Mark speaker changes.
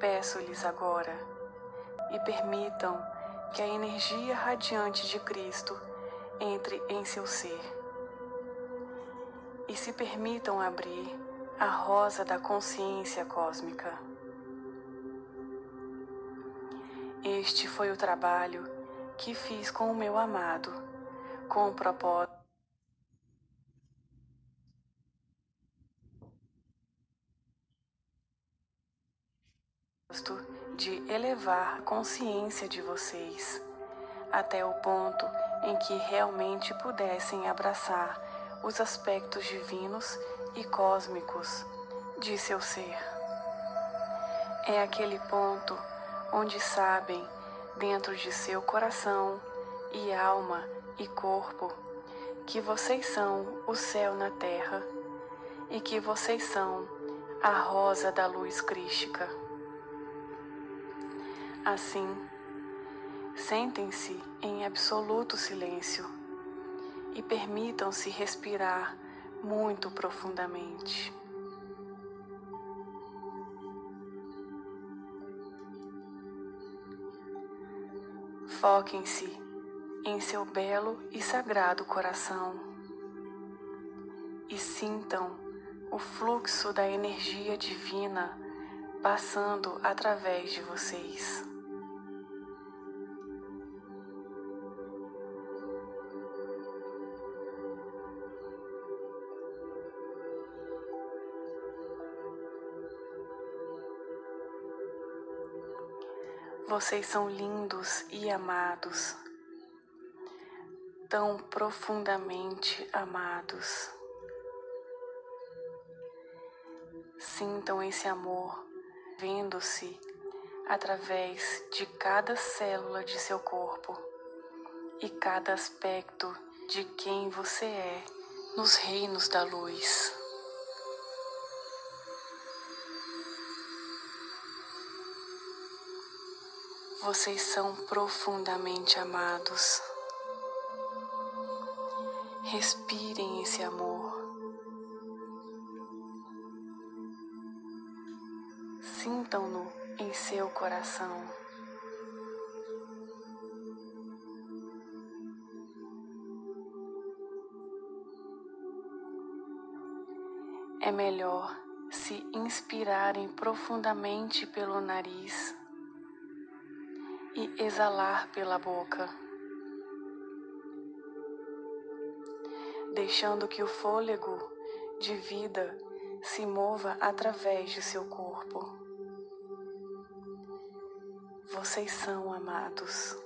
Speaker 1: Peço-lhes agora e permitam que a energia radiante de Cristo entre em seu ser. E se permitam abrir a rosa da consciência cósmica. Este foi o trabalho que fiz com o meu amado, com o propósito de elevar a consciência de vocês até o ponto em que realmente pudessem abraçar os aspectos divinos e cósmicos de seu ser. É aquele ponto onde sabem, dentro de seu coração e alma e corpo, que vocês são o céu na terra e que vocês são a rosa da luz crística. Assim, sentem-se em absoluto silêncio e permitam-se respirar muito profundamente. Foquem-se em seu belo e sagrado coração e sintam o fluxo da energia divina passando através de vocês. Vocês são lindos e amados, tão profundamente amados. Sintam esse amor vendo-se através de cada célula de seu corpo e cada aspecto de quem você é nos reinos da luz. Vocês são profundamente amados. Respirem esse amor. Sintam-no em seu coração. É melhor se inspirarem profundamente pelo nariz e exalar pela boca, deixando que o fôlego de vida se mova através de seu corpo. Vocês são amados.